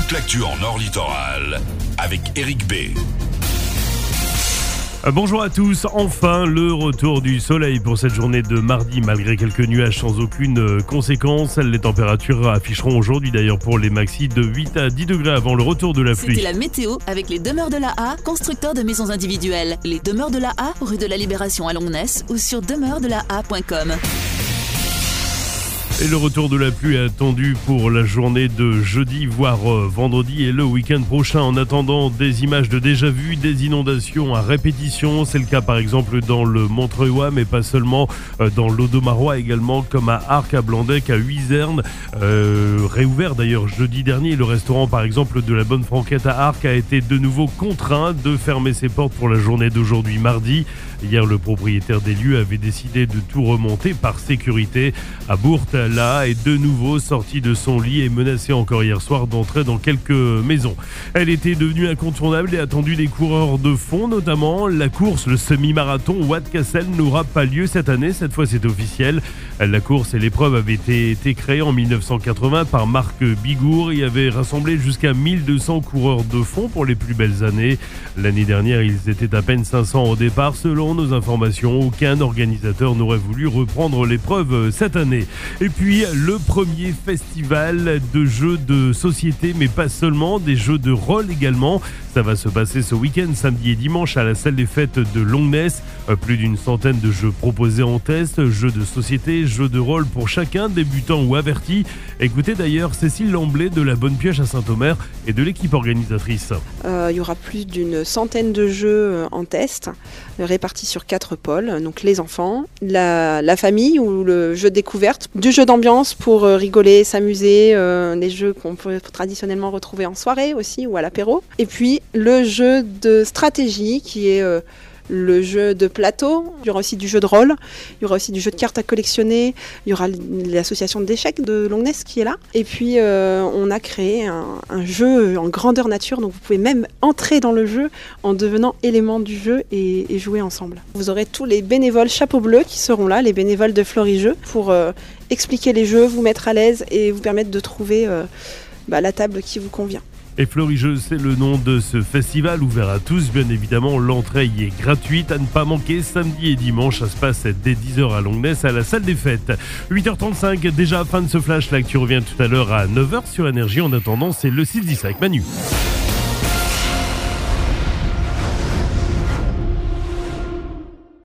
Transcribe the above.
toute l'actu en Nord Littoral avec Eric B. Euh, Bonjour à tous, enfin le retour du soleil pour cette journée de mardi malgré quelques nuages sans aucune euh, conséquence. Les températures afficheront aujourd'hui d'ailleurs pour les maxis de 8 à 10 degrés avant le retour de la C'était pluie. la météo avec les demeures de la A, constructeurs de maisons individuelles. Les demeures de la A, rue de la Libération à Longness ou sur demeurdelaA.com. Et le retour de la pluie est attendu pour la journée de jeudi, voire euh, vendredi et le week-end prochain. En attendant des images de déjà vu, des inondations à répétition. C'est le cas par exemple dans le Montreuil, mais pas seulement euh, dans l'Audomarois également, comme à Arc, à Blandec, à Huizerne. Euh, réouvert d'ailleurs jeudi dernier, le restaurant par exemple de la Bonne Franquette à Arc a été de nouveau contraint de fermer ses portes pour la journée d'aujourd'hui mardi. Hier, le propriétaire des lieux avait décidé de tout remonter par sécurité. À Bourte, là, est de nouveau sorti de son lit et menacé encore hier soir d'entrer dans quelques maisons. Elle était devenue incontournable et attendue des coureurs de fond, notamment la course, le semi-marathon Watt Cassel n'aura pas lieu cette année. Cette fois, c'est officiel. La course et l'épreuve avaient été, créées en 1980 par Marc Bigour et avait rassemblé jusqu'à 1200 coureurs de fond pour les plus belles années. L'année dernière, ils étaient à peine 500 au départ. Selon nos informations, aucun organisateur n'aurait voulu reprendre l'épreuve cette année. Le premier festival de jeux de société, mais pas seulement, des jeux de rôle également. Ça va se passer ce week-end, samedi et dimanche, à la salle des fêtes de Longness. Euh, Plus d'une centaine de jeux proposés en test, jeux de société, jeux de rôle pour chacun, débutant ou averti. Écoutez d'ailleurs Cécile Lamblay de la Bonne Pioche à Saint-Omer et de l'équipe organisatrice. Euh, il y aura plus d'une centaine de jeux euh, en test, répartis sur quatre pôles. Donc les enfants, la, famille ou le jeu de découverte, du jeu d'ambiance pour euh, rigoler, s'amuser, euh, les jeux qu'on peut traditionnellement retrouver en soirée aussi ou à l'apéro. Et puis le jeu de stratégie qui est euh, le jeu de plateau, il y aura aussi du jeu de rôle, il y aura aussi du jeu de cartes à collectionner, il y aura l'association d'échecs de Longness qui est là. Et puis euh, on a créé un, jeu en grandeur nature, donc vous pouvez même entrer dans le jeu en devenant élément du jeu et, et jouer ensemble. Vous aurez tous les bénévoles chapeau bleu qui seront là, les bénévoles de Florijeux, pour euh, expliquer les jeux, vous mettre à l'aise et vous permettre de trouver euh, bah, la table qui vous convient. Et Florigeux, c'est le nom de ce festival ouvert à tous. Bien évidemment, l'entrée y est gratuite à ne pas manquer samedi et dimanche. Ça se passe dès 10h à Longness à la salle des fêtes. 8h35, déjà fin de ce flash. L'actu revient tout à l'heure à 9h sur Énergie. En attendant, c'est le 6-10 avec Manu.